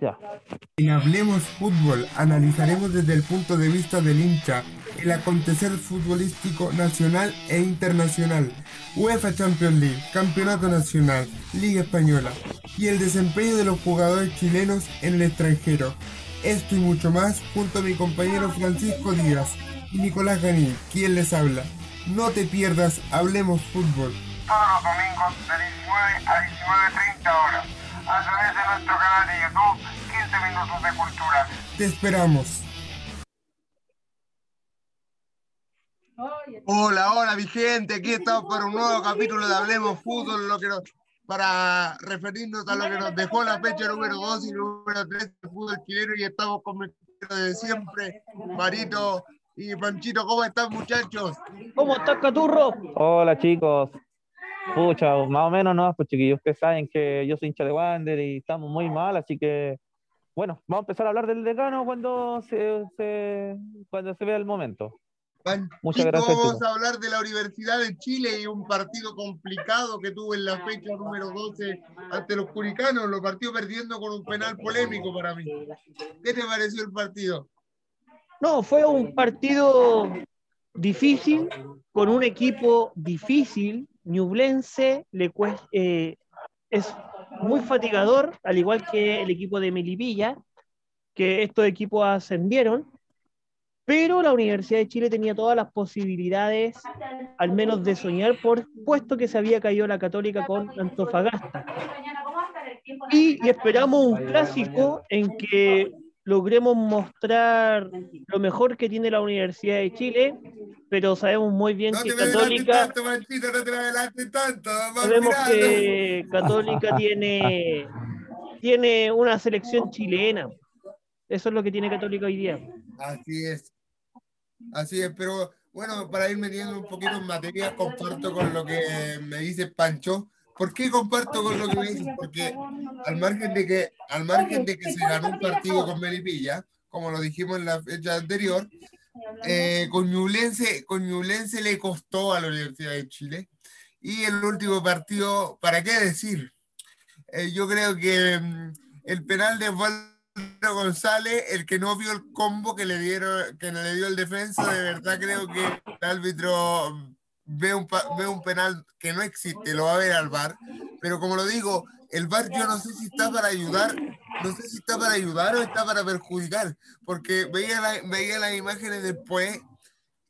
Ya. En Hablemos Fútbol analizaremos desde el punto de vista del hincha el acontecer futbolístico nacional e internacional, UEFA Champions League, Campeonato Nacional, Liga Española y el desempeño de los jugadores chilenos en el extranjero. Esto y mucho más junto a mi compañero Francisco Díaz y Nicolás Ganí, quien les habla. No te pierdas Hablemos Fútbol. Todos los domingos de 19 a 19.30 horas a través de nuestro canal de YouTube 15 Minutos de Cultura. Te esperamos. Hola, hola, mi gente. Aquí estamos para un nuevo capítulo de Hablemos Fútbol, lo que nos- para referirnos a lo que nos dejó la fecha número 2 y número 3 del fútbol chileno. Y estamos con mi de siempre, Marito y Panchito. ¿Cómo están, muchachos? ¿Cómo estás, Caturro? Hola chicos. Pucha, más o menos no, pues chiquillos, ustedes saben que yo soy hincha de Wander y estamos muy mal, así que bueno, vamos a empezar a hablar del decano cuando se, se- cuando se vea el momento. Panchito, Muchas gracias, Vamos chicos. a hablar de la Universidad de Chile y un partido complicado que tuvo en la fecha número 12 ante los Curicanos. Lo partió perdiendo con un penal polémico para mí. ¿Qué te pareció el partido? No, fue un partido difícil, con un equipo difícil. Ñublense eh, es muy fatigador, al igual que el equipo de Melipilla, que estos equipos ascendieron, pero la Universidad de Chile tenía todas las posibilidades, al menos de soñar, por puesto que se había caído la Católica con Antofagasta. Y, y esperamos un clásico en que logremos mostrar lo mejor que tiene la Universidad de Chile, pero sabemos muy bien No que te me adelantes Católica, tanto, Panchito, no te me adelantes tanto. Sabemos mirando. que Católica tiene, tiene una selección chilena. Eso es lo que tiene Católica hoy día. Así es. Así es, pero bueno, para ir metiendo un poquito en materia, comparto con lo que me dice Pancho. ¿Por qué comparto con lo que me dices? Porque al margen de que, al margen de que se ganó un partido con Melipilla, como lo dijimos en la fecha anterior, eh, con, Ñublense, con Ñublense le costó a la Universidad de Chile. Y el último partido, ¿para qué decir? Eh, yo creo que mm, el penal de Osvaldo González, el que no vio el combo que le dieron, que le dio el defensa, de verdad creo que el árbitro mm, ve un, ve un penal que no existe, lo va a ver al VAR. Pero como lo digo, el VAR yo no sé si está para ayudar, no sé si está para ayudar o está para perjudicar, porque veía, la- veía las imágenes después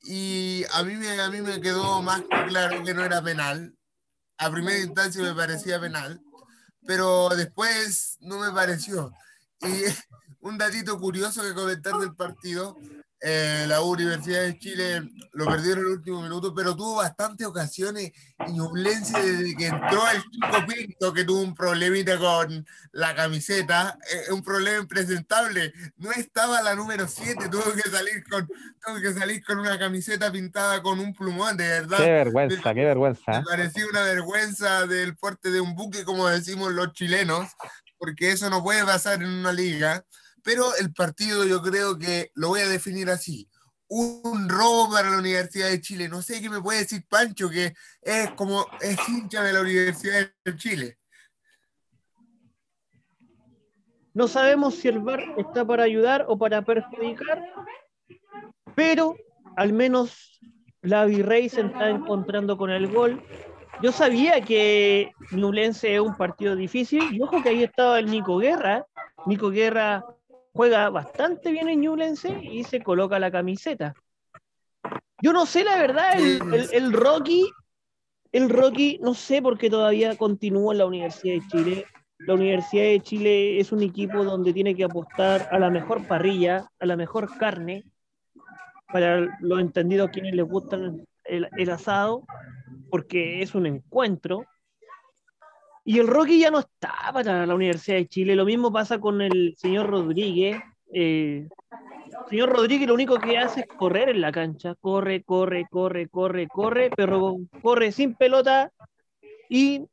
y a mí, me, a mí me quedó más claro que no era penal. A primera instancia me parecía penal, pero después no me pareció. Y un datito curioso que comentar del partido, eh, la Universidad de Chile lo perdió en el último minuto, pero tuvo bastantes ocasiones y Ñublense desde que entró el Chico Pinto, que tuvo un problemita con la camiseta, eh, un problema impresentable. No estaba la número 7, tuvo que salir con, tuvo que salir con una camiseta pintada con un plumón, de verdad. Qué vergüenza, qué vergüenza. Me ¿eh? pareció una vergüenza del porte de un buque, como decimos los chilenos, porque eso no puede pasar en una liga. Pero el partido yo creo que lo voy a definir así. Un robo para la Universidad de Chile. No sé qué me puede decir Pancho, que es como es hincha de la Universidad de Chile. No sabemos si el VAR está para ayudar o para perjudicar, pero al menos la Virrey se está encontrando con el gol. Yo sabía que Ñublense es un partido difícil, y ojo que ahí estaba el Nico Guerra. Nico Guerra juega bastante bien en Ñublense y se coloca la camiseta. Yo no sé la verdad, el, el- el Rocky, el Rocky, no sé por qué todavía continúa en la Universidad de Chile. La Universidad de Chile es un equipo donde tiene que apostar a la mejor parrilla, a la mejor carne, para los entendidos quienes les gustan el, el asado, porque es un encuentro. Y el Rocky ya no está para la Universidad de Chile. Lo mismo pasa con el señor Rodríguez. Eh, señor Rodríguez lo único que hace es correr en la cancha. Corre, corre, corre, corre, corre, pero corre sin pelota y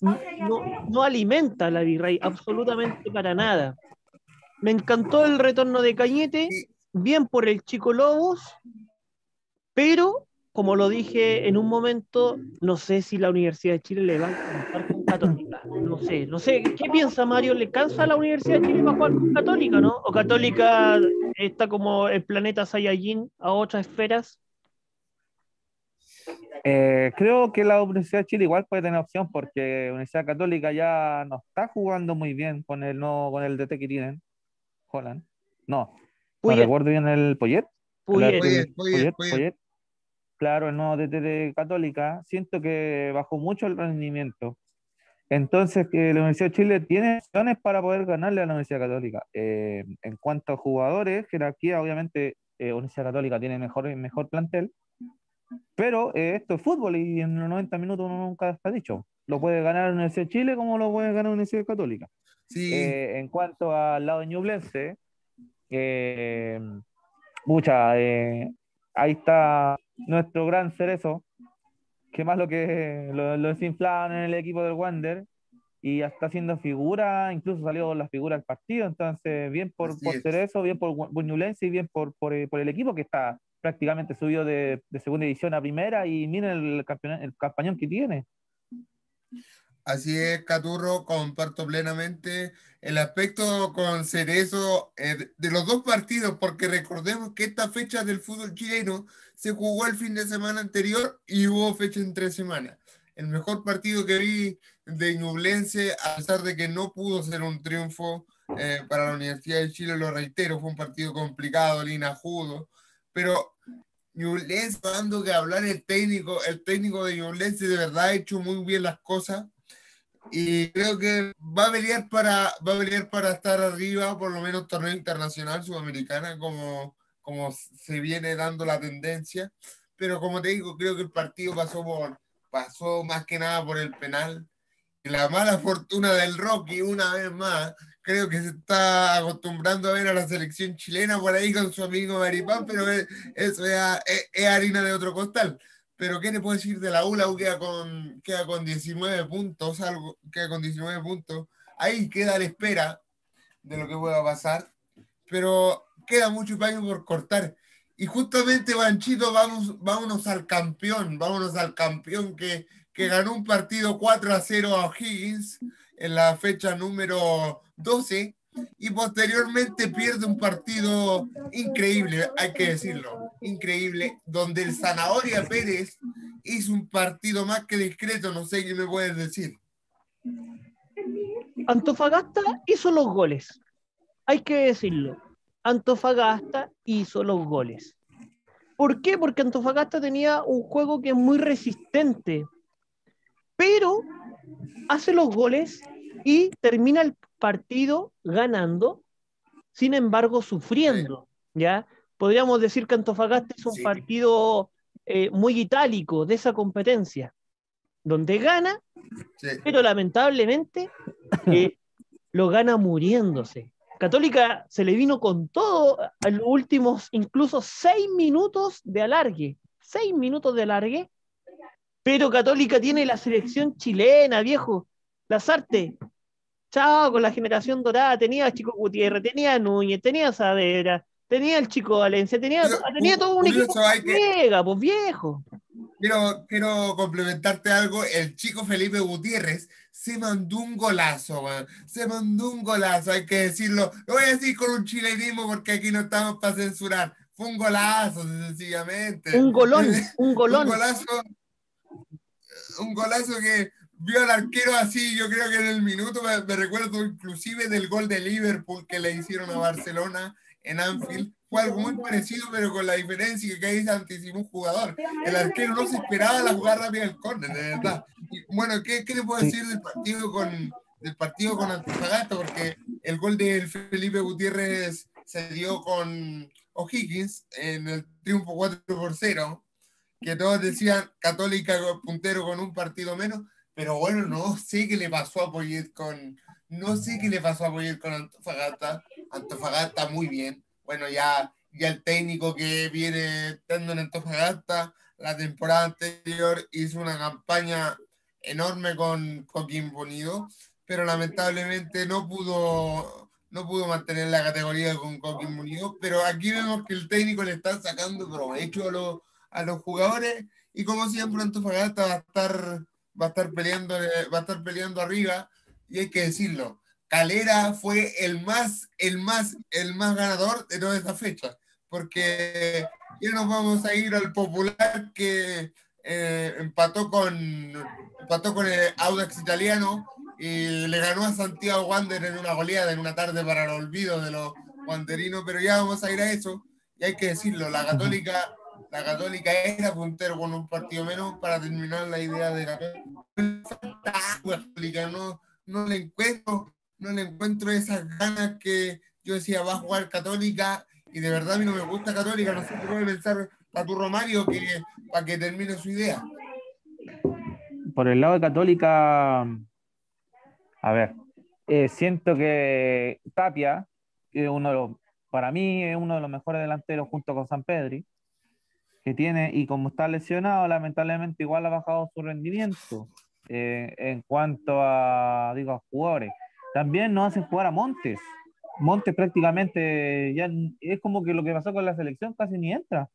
no, no alimenta a la Virrey absolutamente para nada. Me encantó el retorno de Cañete, bien por el Chico Lobos, pero como lo dije en un momento, no sé si la Universidad de Chile le va a alcanzar con Católica. No sé, no sé, ¿qué piensa Mario? ¿Le cansa a la Universidad de Chile para jugar con Católica, no? ¿O Católica está como el planeta Saiyajin a otras esferas? Eh, creo que la Universidad de Chile igual puede tener opción porque la Universidad Católica ya no está jugando muy bien con el no con el DT que tienen. Holland. No. No recuerdo bien el Poyet. Puyet, Puyet, Puyet. Claro, el nuevo DT de Católica. Siento que bajó mucho el rendimiento. Entonces, que la Universidad de Chile tiene opciones para poder ganarle a la Universidad Católica. Eh, en cuanto a jugadores, jerarquía, obviamente, eh, Universidad Católica tiene mejor, mejor plantel. Pero eh, esto es fútbol y en los 90 minutos uno nunca está dicho. Lo puede ganar la Universidad de Chile como lo puede ganar la Universidad Católica. Sí, Eh, en cuanto al lado de Ñublense, eh, mucha, eh, ahí está nuestro gran cerezo, que más lo que lo, lo desinflaban en el equipo del Wander y ya está haciendo figura, incluso salió la figura del partido, entonces bien por, por. Cerezo, bien por, Ñublense y bien por, por, eh, por el equipo que está prácticamente subido de, de segunda división a primera y miren el, campeón, el campañón que tiene. Así es, Caturro, comparto plenamente el aspecto con Cerezo eh, de los dos partidos, porque recordemos que esta fecha del fútbol chileno se jugó el fin de semana anterior y hubo fecha en tres semanas. El mejor partido que vi de Ñublense, a pesar de que no pudo ser un triunfo eh, para la Universidad de Chile, lo reitero, fue un partido complicado, linajudo, pero Ñublense dando que hablar el técnico, el técnico de Ñublense de verdad ha hecho muy bien las cosas y creo que va a pelear para va a pelear para estar arriba por lo menos torneo internacional sudamericana como como se viene dando la tendencia. Pero como te digo creo que el partido pasó por pasó más que nada por el penal. Y la mala fortuna del Rocky una vez más creo que se está acostumbrando a ver a la selección chilena por ahí con su amigo Maripán pero es- eso es, es- es harina de otro costal pero ¿qué le puedo decir de la U? Queda con, queda con 19 puntos, algo, queda con 19 puntos. Ahí queda la espera de lo que pueda pasar, pero queda mucho paño por cortar. Y justamente, Banchito, vamos, vámonos al campeón, vámonos al campeón que, que ganó un partido 4 a 0 a O'Higgins en la fecha número 12 y posteriormente pierde un partido increíble, hay que decirlo, increíble, donde el Zanahoria Pérez hizo un partido más que discreto, no sé qué me puedes decir. Antofagasta hizo los goles. Hay que decirlo. Antofagasta hizo los goles. ¿Por qué? Porque Antofagasta tenía un juego que es muy resistente, pero hace los goles y termina el partido ganando, sin embargo sufriendo. ¿ya? Podríamos decir que Antofagasta es un Sí. partido eh, muy itálico de esa competencia, donde gana Sí, pero lamentablemente eh, lo gana muriéndose. Católica se le vino con todo a los últimos incluso seis minutos de alargue, seis minutos de alargue, pero Católica tiene la selección chilena, viejo, Lazarte, chao con la generación dorada, tenía a Chico Gutiérrez, tenía a Núñez, tenía a Saavedra, tenía al Chico Valencia, tenía, Pero, tenía todo un equipo que- pues viejo. quiero, quiero complementarte algo. El chico Felipe Gutiérrez se mandó un golazo. Se mandó un golazo, hay que decirlo. Lo voy a decir con un chilenismo porque aquí no estamos para censurar. Fue un golazo, sencillamente. Un golón, un golón. Un golazo, un golazo que vio al arquero así, yo creo que en el minuto, me, me recuerdo inclusive del gol de Liverpool que le hicieron a Barcelona en Anfield. Fue algo muy parecido, pero con la diferencia que ahí se anticipó un jugador. El arquero no se esperaba la jugada rápida del córner, de verdad. Y, bueno, ¿qué, ¿qué le puedo decir del partido con del partido con Antofagasta? Porque el gol de Felipe Gutiérrez se dio con O'Higgins en el triunfo 4 por 0 que todos decían Católica puntero con un partido menos, pero bueno, no sé qué le pasó a Poyet con, no sé qué le pasó a Poyet con Antofagasta, Antofagasta muy bien, bueno, ya, ya el técnico que viene estando en Antofagasta, la temporada anterior hizo una campaña enorme con Coquimbo Unido, pero lamentablemente no pudo, no pudo mantener la categoría con Coquimbo Unido, pero aquí vemos que el técnico le está sacando provecho a los a los jugadores y como siempre Antofagasta va a estar va a estar peleando, eh, va a estar peleando arriba, y hay que decirlo. Calera fue el más, el más, el más ganador de toda esta fecha, porque ya nos vamos a ir al popular que eh, empató con empató con el Audax italiano y le ganó a Santiago Wander en una goleada en una tarde para el olvido de los wanderinos, pero ya vamos a ir a eso, y hay que decirlo, la Católica la Católica era puntero con un partido menos para terminar la idea de Católica. No, no le encuentro, no le encuentro esas ganas que yo decía va a jugar Católica y de verdad a mí no me gusta Católica, no sé qué puede pensar tu Romario que, para que termine su idea. Por el lado de Católica, a ver, eh, siento que Tapia, que uno de los, para mí es uno de los mejores delanteros junto con San Pedri, que tiene, y como está lesionado, lamentablemente igual ha bajado su rendimiento eh, en cuanto a, digo, a jugadores. También no hacen jugar a Montes. Montes prácticamente ya es como que lo que pasó con la selección casi ni entra.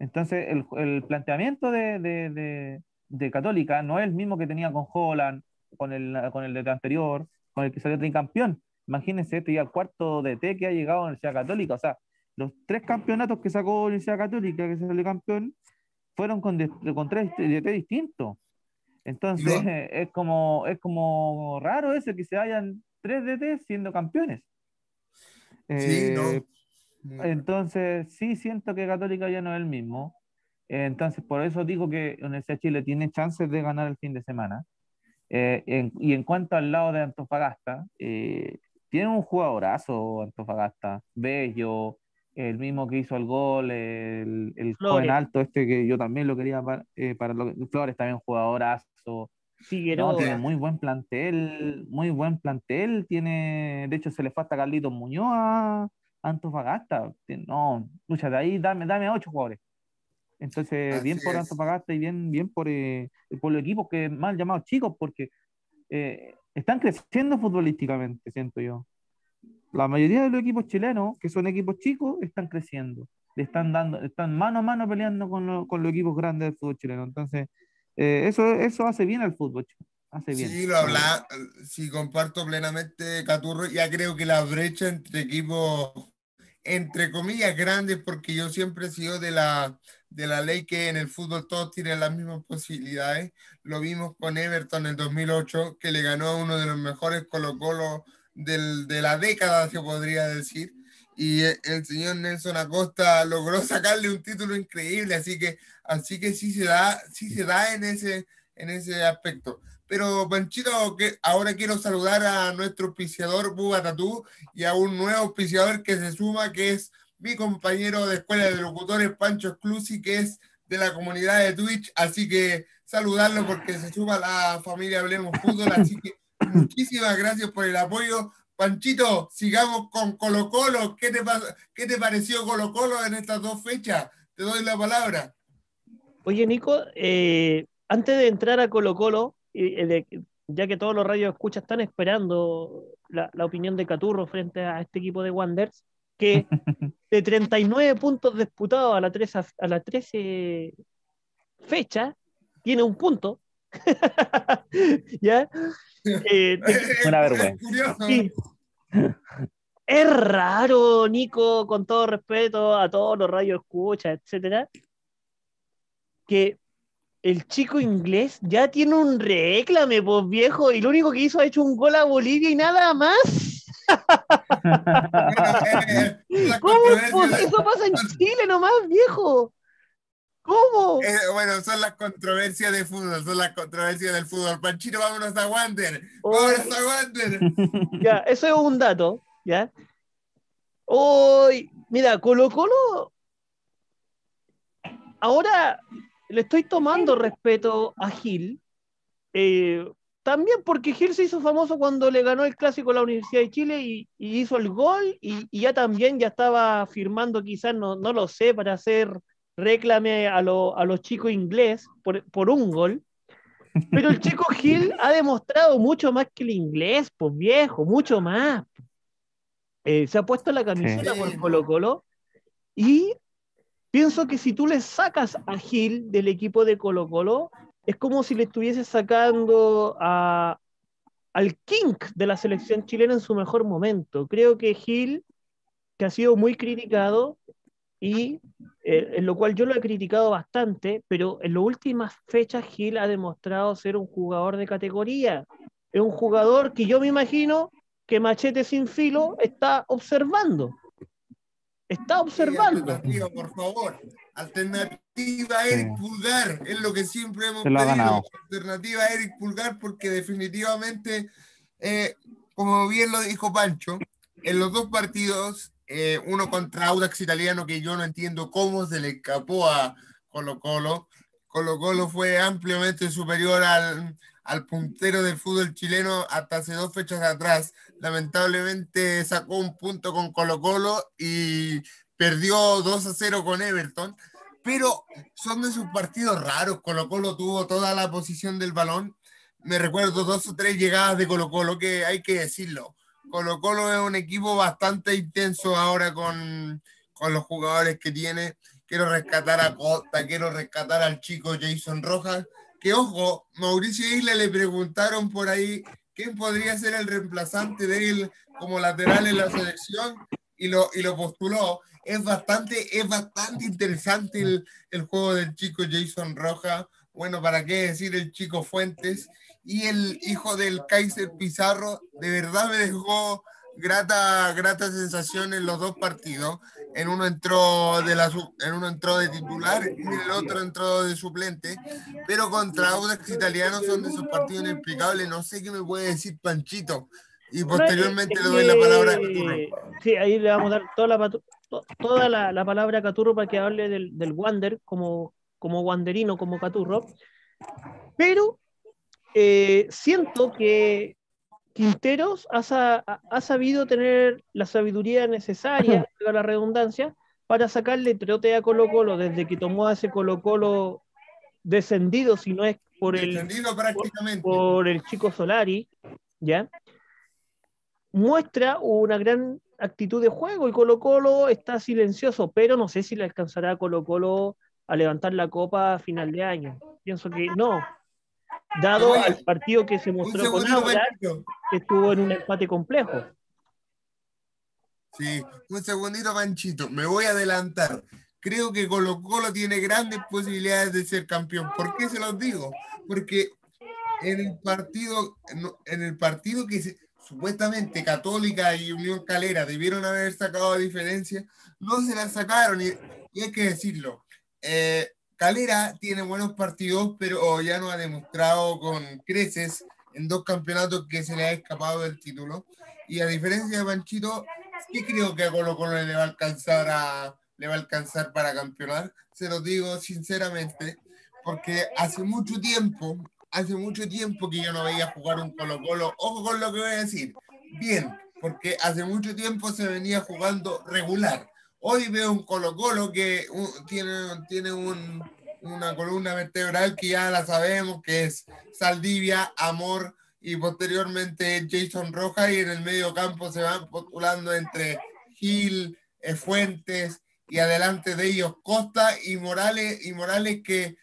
Entonces, el, el planteamiento de, de, de, Católica no es el mismo que tenía con Holland, con el, con el de anterior, con el que salió tricampeón. Imagínense, este ya el cuarto de T que ha llegado a la Universidad Católica. O sea, los tres campeonatos que sacó la Universidad Católica, que salió campeón, fueron con, con tres DT distintos. Entonces es como es como raro eso que se vayan tres DT siendo campeones. Sí, no. Eh, entonces sí siento que Católica ya no es el mismo. Entonces por eso digo que Universidad de Chile tiene chances de ganar el fin de semana. Eh, y en cuanto al lado de Antofagasta, eh, tiene un jugadorazo Antofagasta, bello, el mismo que hizo el gol, el, el joven alto este que yo también lo quería para, eh, para lo, Flores, también jugadorazo. No, tiene muy buen plantel, muy buen plantel, tiene, de hecho se le falta Carlitos Muñoz a Antofagasta, no, lucha de ahí, dame, dame a ocho jugadores. Entonces, bien por Antofagasta y bien, bien por, eh, por los equipos que mal llamados chicos, porque eh, están creciendo futbolísticamente, siento yo la mayoría de los equipos chilenos, que son equipos chicos, están creciendo. Le están dando, están mano a mano peleando con, con los equipos grandes del fútbol chileno. Entonces, eh, eso, eso hace bien al fútbol. Hace bien. Sí, lo habla, sí, comparto plenamente, Caturro. Ya creo que la brecha entre equipos, entre comillas, grandes, porque yo siempre he sido de la, de la ley que en el fútbol todos tienen las mismas posibilidades. Lo vimos con Everton en el 2008, que le ganó a uno de los mejores Colo-Colo del, de la década, se podría decir. Y el señor Nelson Acosta logró sacarle un título increíble, así que, así que sí se da, sí se da en ese, en ese aspecto. Pero, Panchito, que ahora quiero saludar a nuestro auspiciador Buba Tatú y a un nuevo auspiciador que se suma, que es mi compañero de escuela de locutores, Pancho Exclusi, que es de la comunidad de Twitch. Así que saludarlo porque se suma la familia Hablemos Fútbol. Así que Muchísimas gracias por el apoyo. Panchito, sigamos con Colo Colo. ¿Qué te, qué te pareció Colo Colo en estas dos fechas? Te doy la palabra. Oye, Nico, eh, antes de entrar a Colo Colo, eh, ya que todos los radios escuchas están esperando la, opinión de Caturro frente a este equipo de Wanderers, que de 39 puntos disputados a la 13, a la 13 fecha, tiene un punto. ¿Ya? Eh, Una vergüenza. Es raro, Nico, con todo respeto a todos los radios escucha, etcétera, que el chico inglés ya tiene un reclame, pues viejo, y lo único que hizo ha hecho un gol a Bolivia y nada más. ¿Cómo? Eso pasa en Chile nomás, viejo. ¿Cómo? Eh, bueno, son las controversias de fútbol, son las controversias del fútbol. Panchito, vámonos a Wander. Vámonos a Wander. ya, eso es un dato, ¿ya? Hoy, mira, Colo Colo, ahora le estoy tomando respeto a Gil, eh, también porque Gil se hizo famoso cuando le ganó el clásico a la Universidad de Chile y, hizo el gol y, ya también ya estaba firmando quizás, no, no lo sé, para hacer reclame a, los chicos inglés por, un gol. Pero el chico Gil ha demostrado mucho más que el inglés, pues viejo, mucho más. Eh, se ha puesto la camiseta por Colo Colo y pienso que si tú le sacas a Gil del equipo de Colo Colo, es como si le estuviese sacando a, al King de la selección chilena en su mejor momento. Creo que Gil, que ha sido muy criticado, y eh, en lo cual yo lo he criticado bastante, pero en las últimas fechas Gil ha demostrado ser un jugador de categoría. Es un jugador que yo me imagino que Machete sin filo está observando. Está observando. alternativa, por favor. Alternativa Eric Pulgar. Es lo que siempre hemos pedido. ganado. Alternativa Eric Pulgar porque definitivamente, eh, como bien lo dijo Pancho, en los dos partidos, eh, uno contra Audax Italiano, que yo no entiendo cómo se le escapó a Colo Colo. Colo Colo fue ampliamente superior al, al puntero del fútbol chileno hasta hace dos fechas atrás. Lamentablemente sacó un punto con Colo Colo y perdió 2 a 0 con Everton. Pero son de sus partidos raros. Colo Colo tuvo toda la posición del balón. Me recuerdo dos o tres llegadas de Colo Colo que hay que decirlo. Colo Colo es un equipo bastante intenso ahora con, con los jugadores que tiene. Quiero rescatar a Costa, quiero rescatar al chico Jason Rojas. Que ojo, Mauricio Isla le preguntaron por ahí quién podría ser el reemplazante de él como lateral en la selección y lo, y lo postuló. Es bastante, es bastante interesante el, el juego del chico Jason Rojas. Bueno, ¿para qué decir el chico Fuentes? Y el hijo del Kaiser Pizarro, de verdad me dejó grata, grata sensación en los dos partidos. En uno entró de la en uno entró de titular y en el otro entró de suplente. Pero contra Audax Italiano son de esos partidos inexplicables. No sé qué me puede decir Panchito. Y posteriormente le doy la palabra a Caturro. Sí, ahí le vamos a dar toda la, toda la, la palabra a Caturro para que hable del, del Wander como, como Wanderino, como Caturro. Pero eh, siento que Quinteros ha, sa- ha- ha sabido tener la sabiduría necesaria, valga la redundancia, para sacarle trote a Colo Colo desde que tomó a ese Colo Colo descendido, si no es por el, por el chico Solari, ¿ya? Muestra una gran actitud de juego y Colo Colo está silencioso, pero no sé si le alcanzará a Colo Colo a levantar la copa a final de año. Pienso que no. Dado Oye, al partido que se mostró con Audax, que estuvo en un empate complejo. Sí, un segundito, Panchito. Me voy a adelantar. Creo que Colo Colo tiene grandes posibilidades de ser campeón. ¿Por qué se los digo? Porque en el partido, en el partido que se- supuestamente Católica y Unión Calera debieron haber sacado diferencia, no se la sacaron y, y hay que decirlo. Eh, Calera tiene buenos partidos, pero ya no ha demostrado con creces en dos campeonatos que se le ha escapado del título. Y a diferencia de Panchito, sí creo que a Colo Colo le va a alcanzar a le va a alcanzar para campeonar. Se lo digo sinceramente, porque hace mucho tiempo, hace mucho tiempo que yo no veía jugar un Colo Colo. Ojo con lo que voy a decir. Bien, porque hace mucho tiempo se venía jugando regular. Hoy veo un Colo Colo que tiene, tiene un, una columna vertebral que ya la sabemos, que es Saldivia, Amor y posteriormente Jason Rojas y en el medio campo se van postulando entre Gil, eh, Fuentes y adelante de ellos Costa y Morales y Morales que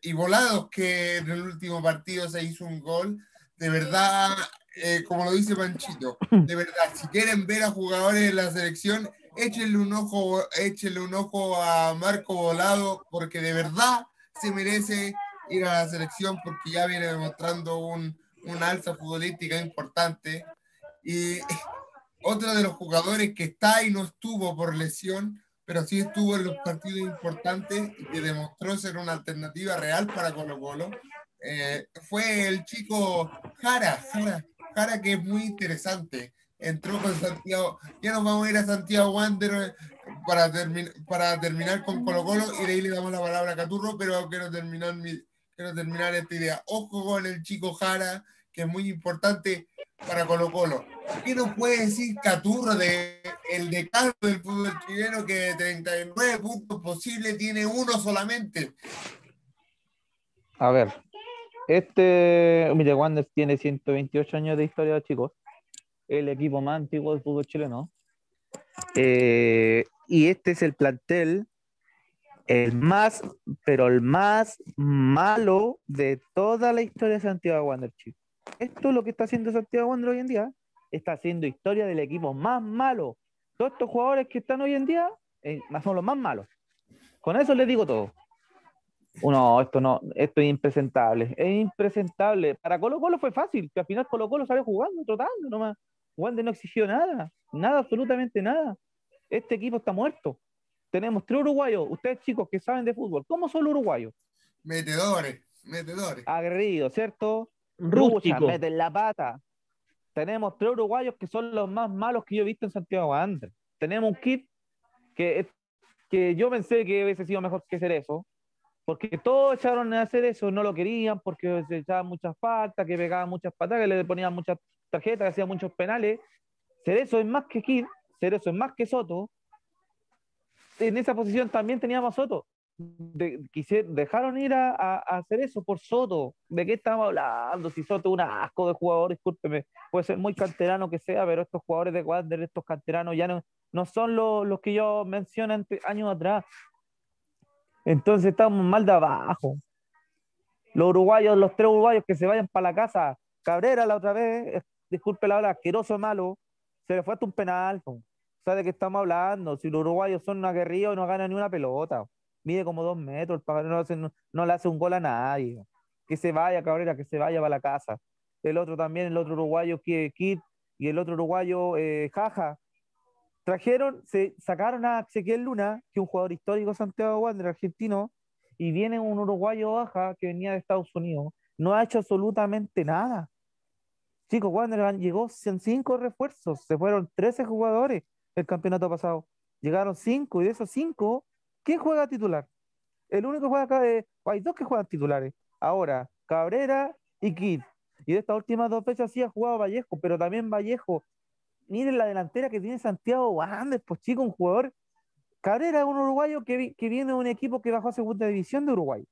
y Volados que en el último partido se hizo un gol. De verdad, eh, como lo dice Panchito, de verdad, si quieren ver a jugadores de la selección, échenle un ojo, échenle un ojo a Marco Volado, porque de verdad se merece ir a la selección porque ya viene demostrando un, una alza futbolística importante. Y otro de los jugadores que está y no estuvo por lesión, pero sí estuvo en los partidos importantes y que demostró ser una alternativa real para Colo Colo, eh, fue el chico Jara, Jara, Jara que es muy interesante. Entró con Santiago, ya nos vamos a ir a Santiago Wander para, termi- para terminar con Colo Colo y de ahí le damos la palabra a Caturro, pero quiero terminar, mi, quiero terminar esta idea. Ojo con el chico Jara, que es muy importante para Colo Colo. ¿Qué nos puede decir Caturro de el decano del fútbol chileno que de 39 puntos posibles tiene uno solamente? A ver, este Mire Wanderers tiene 128 años de historia, chicos. El equipo más antiguo del fútbol chileno. Eh, y este es el plantel el más, pero el más malo de toda la historia de Santiago Wander, chicos. Esto es lo que está haciendo Santiago Wander hoy en día. Está haciendo historia del equipo más malo. Todos estos jugadores que están hoy en día eh, son los más malos. Con eso les digo todo. No, esto no, esto es impresentable. Es impresentable. Para Colo Colo fue fácil, que al final Colo Colo salió jugando, trotando nomás. Wander no exigió nada, nada, absolutamente nada. Este equipo está muerto. Tenemos tres uruguayos, ustedes chicos que saben de fútbol, ¿cómo son los uruguayos? Metedores, metedores. Aguerridos, ¿cierto? Rústico. Rucha, meten la pata. Tenemos tres uruguayos que son los más malos que yo he visto en Santiago Wander. Tenemos un kit que, que yo pensé que hubiese sido mejor que hacer eso, porque todos echaron a hacer eso, no lo querían, porque se echaban muchas faltas, que pegaban muchas patas, que le ponían muchas tarjetas, que hacían muchos penales. Cerezo es más que Kid, Cerezo es más que Soto. En esa posición también teníamos Soto. De- dejaron ir a, a- a hacer eso por Soto. ¿De qué estamos hablando? Si Soto es un asco de jugador, discúlpeme, puede ser muy canterano que sea, pero estos jugadores de Wander, estos canteranos ya no, no son los, los que yo mencioné años atrás. Entonces estamos mal de abajo. Los uruguayos, los tres uruguayos que se vayan para la casa. Cabrera la otra vez, disculpe la hora, asqueroso malo, se le fue hasta un penal. po. ¿Sabe de qué estamos hablando? Si los uruguayos son aguerridos y no ganan ni una pelota. Mide como dos metros, no, le hace un gol a nadie. Que se vaya, Cabrera, que se vaya para la casa. El otro también, el otro uruguayo, Kid, y el otro uruguayo, eh, Jaja. Trajeron, se sacaron a Ezequiel Luna, que es un jugador histórico de Santiago Wander, argentino, y viene un uruguayo baja que venía de Estados Unidos. No ha hecho absolutamente nada. Chicos, Wander han- llegó en cinco refuerzos, se fueron 13 jugadores el campeonato pasado. Llegaron cinco, y de esos cinco, ¿quién juega titular? El único que juega acá es, hay dos que juegan titulares. Ahora, Cabrera y Kid. Y de estas últimas dos fechas sí ha jugado Vallejo, pero también Vallejo. Miren la delantera que tiene Santiago Wander, pues chico, un jugador. Cabrera es un uruguayo que, que viene de un equipo que bajó a segunda división de Uruguay.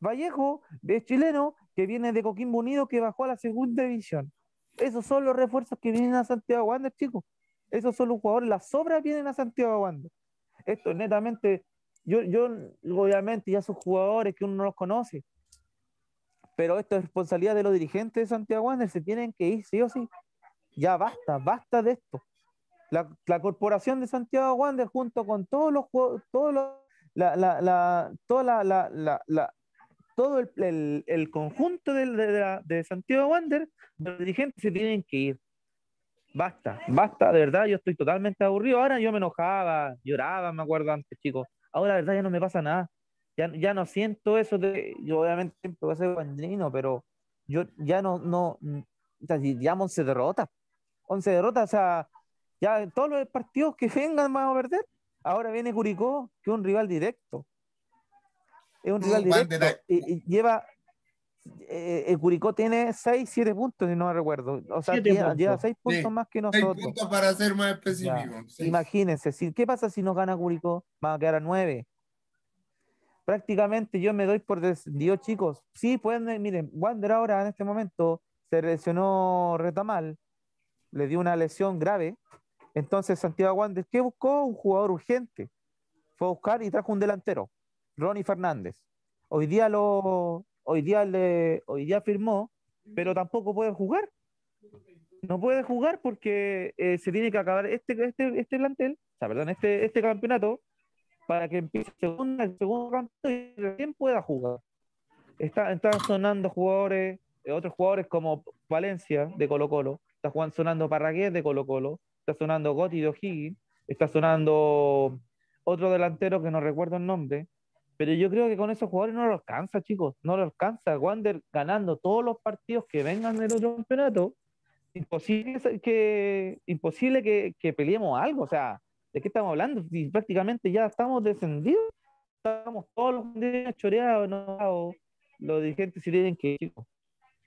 Vallejo es chileno que viene de Coquimbo Unido que bajó a la segunda división. Esos son los refuerzos que vienen a Santiago Wander, chicos. Esos son los jugadores, las sobras vienen a Santiago Wander. Esto es netamente, yo, yo obviamente ya son jugadores que uno no los conoce, pero esto es responsabilidad de los dirigentes de Santiago Wander, se tienen que ir sí o sí. Ya basta, basta de esto. La, corporación de Santiago Wander junto con todos los todos los, la, la, la, toda la- todo el, el- el conjunto del- de, la- de Santiago Wander, los dirigentes se tienen que ir. Basta, basta, de verdad, yo estoy totalmente aburrido. Ahora yo me enojaba, lloraba, me acuerdo antes, chicos. Ahora, de verdad, ya no me pasa nada. Ya, ya no siento eso de. Yo, obviamente, siempre voy a ser guandrino, pero yo ya no. no llevamos 11 derrotas. 11 derrotas, o sea, ya todos los partidos que vengan vamos a perder. Ahora viene Curicó, que es un rival directo. Es un rival directo. Y, y lleva. eh, el Curicó tiene 6, 7 puntos, si no me recuerdo. O sea, lleva, lleva puntos. 6 puntos Sí, más que Seis nosotros. puntos para ser más específico. Imagínense, si, ¿qué pasa si nos gana Curicó? Vamos a quedar a 9. Prácticamente yo me doy por descendido, chicos. Sí, pueden, miren, Wander ahora en este momento se lesionó Retamal, le dio una lesión grave. Entonces Santiago Wander, ¿qué buscó? Un jugador urgente. Fue a buscar y trajo un delantero, Ronnie Fernández. Hoy día lo, hoy día le, hoy día firmó, pero tampoco puede jugar. No puede jugar porque eh, se tiene que acabar este, este, este plantel, o sea, perdón, este, este campeonato para que empiece el segundo, el segundo campeonato y recién pueda jugar. Está, están sonando jugadores, eh, otros jugadores como Valencia de Colo Colo, está jugando, sonando Parragués de Colo Colo, está sonando Gotti de O'Higgins, está sonando otro delantero que no recuerdo el nombre, pero yo creo que con esos jugadores no lo alcanza, chicos, no lo alcanza. Wander ganando todos los partidos que vengan del otro campeonato, imposible que, imposible que, que peleemos algo, o sea, ¿de qué estamos hablando? Si prácticamente ya estamos descendidos, estamos todos los guanderinos choreados, enojados, los dirigentes se tienen que ir.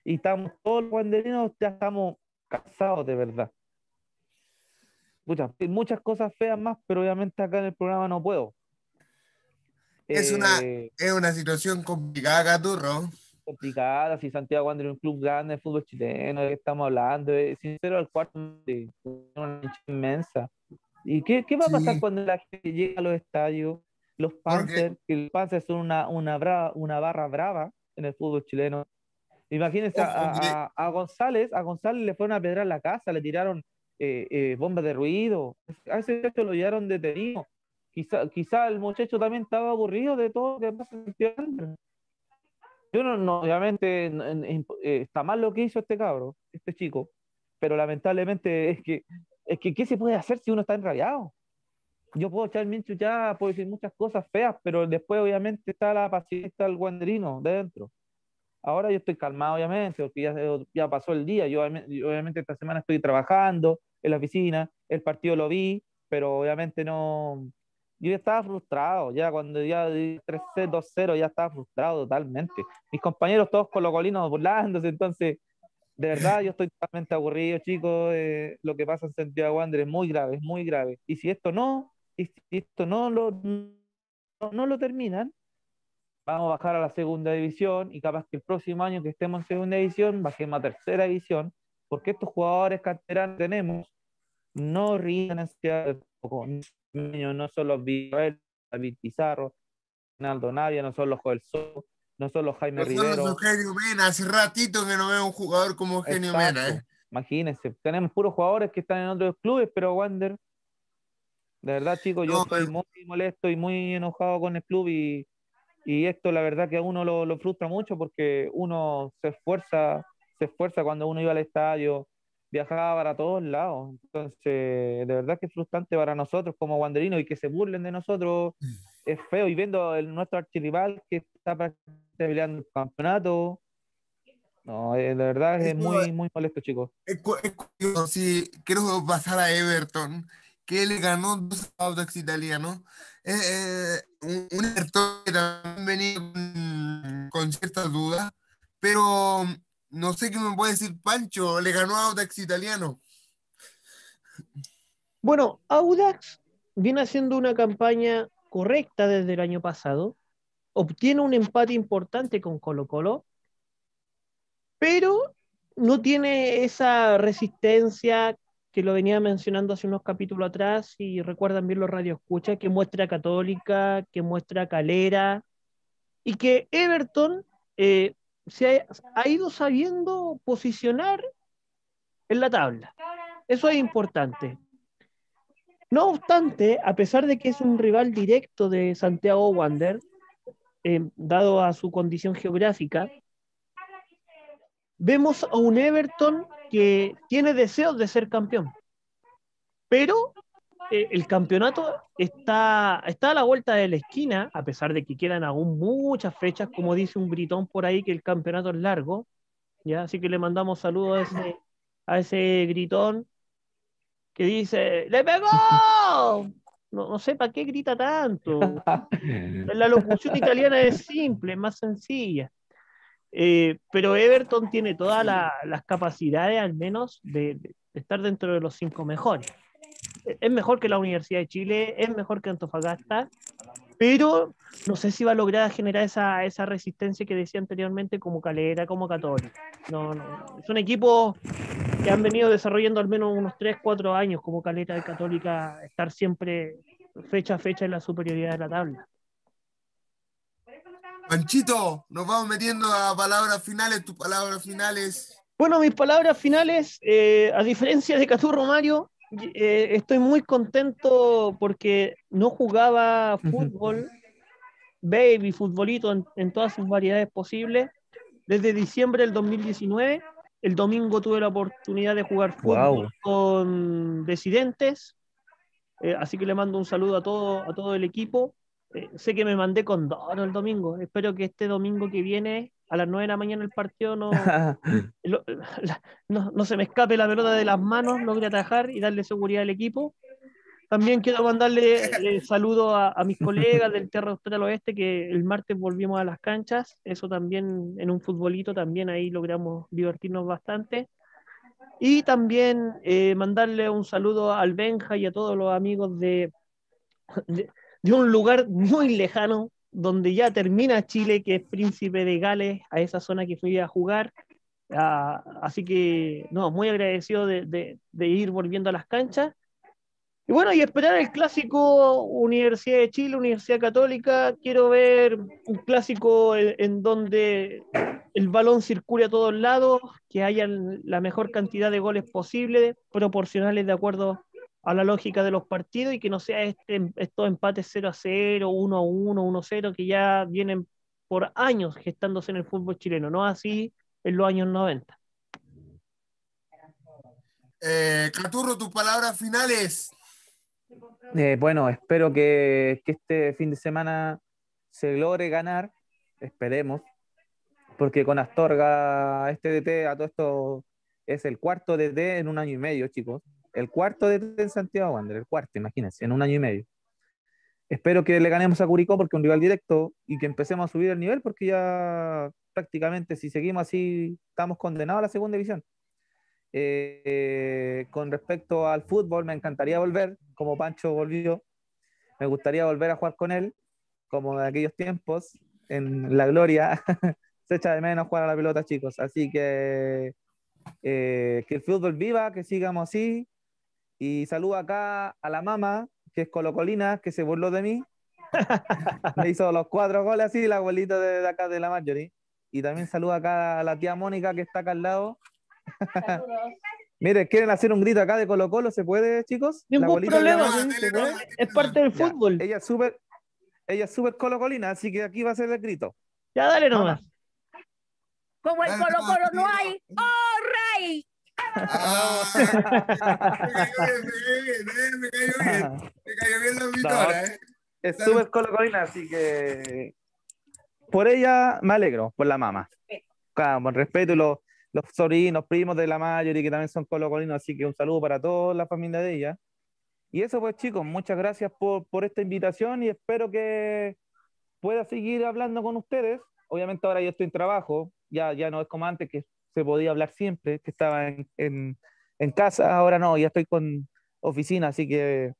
Y estamos todos los guanderinos, ya estamos cansados de verdad. Muchas, muchas cosas feas más, pero obviamente acá en el programa no puedo. Es una- Eh, Es una situación complicada, Gaturro. complicada, si Santiago Wander es un club grande de fútbol chileno, ¿de qué estamos hablando? Eh, Sincero, al cuarto de una inmensa. ¿Y qué, qué va a pasar Sí. cuando la gente llegue a los estadios? Los Panzers, que los Panzers son una, una, bra- una barra brava en el fútbol chileno. Imagínense a, a- a González, a González le fueron a pedrar la casa, le tiraron eh, eh, bombas de ruido. A ese muchacho lo llevaron detenido. Quizá, quizá el muchacho también estaba aburrido de todo lo que pasa en Wander. Yo no, no, obviamente en- en- en- eh, está mal lo que hizo este cabro, este chico, pero lamentablemente es que, es que ¿qué se puede hacer si uno está enrabiado? Yo puedo echar mi enchuchada, puedo decir muchas cosas feas, pero después obviamente está la paciencia del guanderino de dentro. Ahora yo estoy calmado, obviamente, porque ya, ya pasó el día. Yo yo, obviamente esta semana estoy trabajando en la oficina, el partido lo vi, pero obviamente no. Yo estaba frustrado, ya cuando ya di 3-0, 2-0, ya estaba frustrado totalmente. Mis compañeros todos colocolinos burlándose, entonces, de verdad, yo estoy totalmente aburrido, chicos. eh, lo que pasa en Santiago Wander es muy grave, es muy grave. Y si esto no, y si esto no lo, no, lo terminan, vamos a bajar a la segunda división y capaz que el próximo año que estemos en segunda división, bajemos a tercera división, porque estos jugadores canteranos tenemos no ríen en Santiago, no son los Villarreal, David Pizarro, Ronaldo Navia, no son los Joel Soto, no son los Jaime Nosotros Rivero. Eugenio Mena, hace ratito que no veo un jugador como Eugenio Exacto. Mena, ¿eh? Imagínense, tenemos puros jugadores que están en otros clubes, pero Wander, de verdad, chicos, yo No, estoy pero- muy molesto y muy enojado con el club y, y esto la verdad que a uno lo, lo frustra mucho porque uno se esfuerza, se esfuerza cuando uno iba al estadio, viajaba para todos lados. Entonces, de verdad que es frustrante para nosotros como wanderinos y que se burlen de nosotros es feo. Y viendo el, nuestro archirrival que está peleando el campeonato, no, eh, de verdad es Eso- muy, muy molesto, chicos. Es es curioso, sí, quiero pasar a Everton, que le ganó dos Audax italianos. Eh, eh, un, un Everton que también venía con, con ciertas dudas, pero no sé qué me puede decir Pancho, le ganó Audax italiano. Bueno, Audax viene haciendo una campaña correcta desde el año pasado, obtiene un empate importante con Colo Colo, pero no tiene esa resistencia que lo venía mencionando hace unos capítulos atrás, y recuerdan bien los radioescuchas, que muestra Católica, que muestra Calera, y que Everton eh, se ha, ido sabiendo posicionar en la tabla. Eso es importante. No obstante, a pesar de que es un rival directo de Santiago Wander, eh, dado a su condición geográfica, vemos a un Everton que tiene deseos de ser campeón. Pero eh, el campeonato está, está a la vuelta de la esquina, a pesar de que quedan aún muchas fechas, como dice un gritón por ahí, que el campeonato es largo. ¿ya? Así que le mandamos saludos a ese, a ese gritón que dice, ¡le pegó! No, no sé para qué grita tanto. La locución italiana es simple, es más sencilla. Eh, pero Everton tiene todas la- las capacidades, al menos, de, de estar dentro de los cinco mejores. Es mejor que la Universidad de Chile, es mejor que Antofagasta, pero no sé si va a lograr generar esa, esa resistencia que decía anteriormente como Calera, como Católica. No, no. Es un equipo que han venido desarrollando al menos unos 3, 4 años como Calera y Católica, estar siempre fecha a fecha en la superioridad de la tabla. Panchito, nos vamos metiendo a palabras finales, tus palabras finales. Bueno, mis palabras finales, eh, a diferencia de Caturro Mario, eh, estoy muy contento porque no jugaba fútbol, baby, futbolito en, en todas sus variedades posibles. Desde diciembre del 2019, el domingo tuve la oportunidad de jugar fútbol Wow. con Decidentes, eh, así que le mando un saludo a todo, a todo el equipo. Eh, sé que me mandé con Doro el domingo, espero que este domingo que viene, a las 9 de la mañana el partido no, lo- la- no, no se me escape la pelota de las manos, logre atajar y darle seguridad al equipo. También quiero mandarle eh, saludos a, a mis colegas del Terra Austral Oeste que el martes volvimos a las canchas. Eso también en un futbolito, también ahí logramos divertirnos bastante. Y también eh, mandarle un saludo al Benja y a todos los amigos de, de, de un lugar muy lejano donde ya termina Chile, que es Príncipe de Gales, a esa zona que fui a jugar. Ah, así que, no, muy agradecido de, ir volviendo a las canchas. Y bueno, y esperar el clásico Universidad de Chile, Universidad Católica. Quiero ver un clásico en, en donde el balón circule a todos lados, que haya la mejor cantidad de goles posible, proporcionales de acuerdo a la lógica de los partidos y que no sea este, estos empates 0 a 0, 1 a 1, 1 a 0, que ya vienen por años gestándose en el fútbol chileno, no así en los años 90. Eh, Caturro, tus palabras finales. Eh, bueno, espero que, que este fin de semana se logre ganar, esperemos, porque con Astorga, este DT, a todo esto, es el cuarto DT en un año y medio, chicos. El cuarto DT en Santiago Wander, el cuarto, imagínense, en un año y medio. Espero que le ganemos a Curicó porque es un rival directo y que empecemos a subir el nivel porque ya prácticamente si seguimos así estamos condenados a la segunda división. Eh, con respecto al fútbol, me encantaría volver, como Pancho volvió. Me gustaría volver a jugar con él, como en aquellos tiempos, en la gloria. Se echa de menos jugar a la pelota, chicos. Así que eh, que el fútbol viva, que sigamos así. Y saludo acá a la mamá, que es Colocolina, que se burló de mí. Me hizo los cuatro goles así, la abuelita de, de acá de la Marjorie. Y también saludo acá a la tía Mónica, que está acá al lado. Mire, ¿quieren hacer un grito acá de Colo Colo? ¿Se puede, chicos? La Ningún problema, es parte del Ya, fútbol. Ella es súper, ella es súper colocolina, así que aquí va a ser el grito. Ya dale nomás. Como el Dale, Colo Colo no hay. ¡Oh, rey! Ah, me cayó bien, me cayó bien, me cayó bien. La ¿eh? Es súper colocolina, así que por ella me alegro, por la mamá. Claro, con respeto y los, los sobrinos, primos de la mayoría que también son colocolinos, así que un saludo para toda la familia de ella. Y eso pues chicos, muchas gracias por, por esta invitación y espero que pueda seguir hablando con ustedes. Obviamente ahora yo estoy en trabajo, ya, ya no es como antes que se podía hablar siempre, que estaba en, en, en casa, ahora no, ya estoy con oficina, así que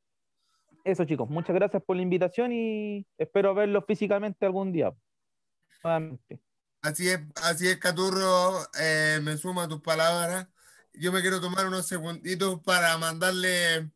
eso chicos, muchas gracias por la invitación y espero verlos físicamente algún día. Nuevamente. Así es, así es, Caturro, eh, me sumo a tus palabras. Yo me quiero tomar unos segunditos para mandarle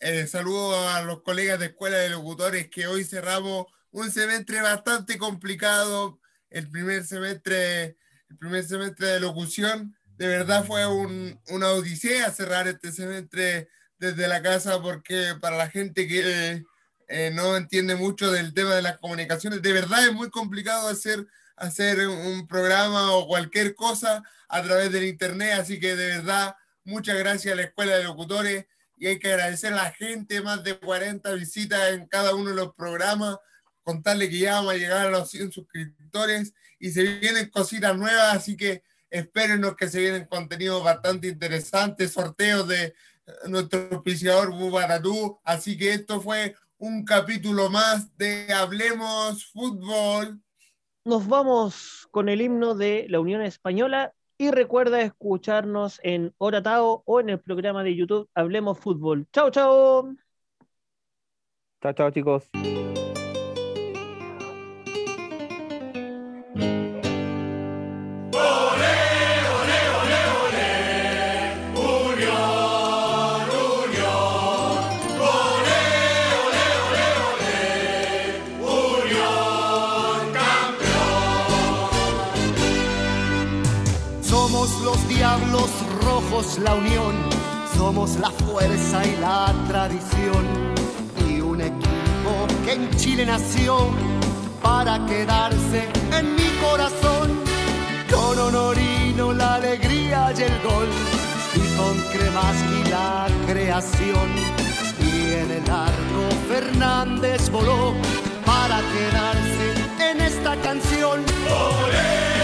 eh, saludos a los colegas de Escuela de Locutores que hoy cerramos un semestre bastante complicado, el primer semestre, el primer semestre de locución. De verdad fue un- una odisea cerrar este semestre desde la casa porque para la gente que eh, no entiende mucho del tema de las comunicaciones, de verdad es muy complicado hacer hacer un programa o cualquier cosa a través del internet, así que de verdad, muchas gracias a la Escuela de Locutores y hay que agradecer a la gente, más de 40 visitas en cada uno de los programas, contarle que ya vamos a llegar a los 100 suscriptores y se vienen cositas nuevas, así que espérenos que se vienen contenidos bastante interesantes, sorteos de eh, nuestro auspiciador Bubaratú, así que esto fue un capítulo más de Hablemos Fútbol. Nos vamos con el himno de la Unión Española y recuerda escucharnos en Horatao o en el programa de YouTube Hablemos Fútbol. Chao, chao. Chao, chao chicos. somos la unión, somos la fuerza y la tradición. Y un equipo que en Chile nació para quedarse en mi corazón. Con Honorino la alegría y el gol, y con Kremaski la creación. Y en el arco Fernández voló para quedarse en esta canción. ¡Olé!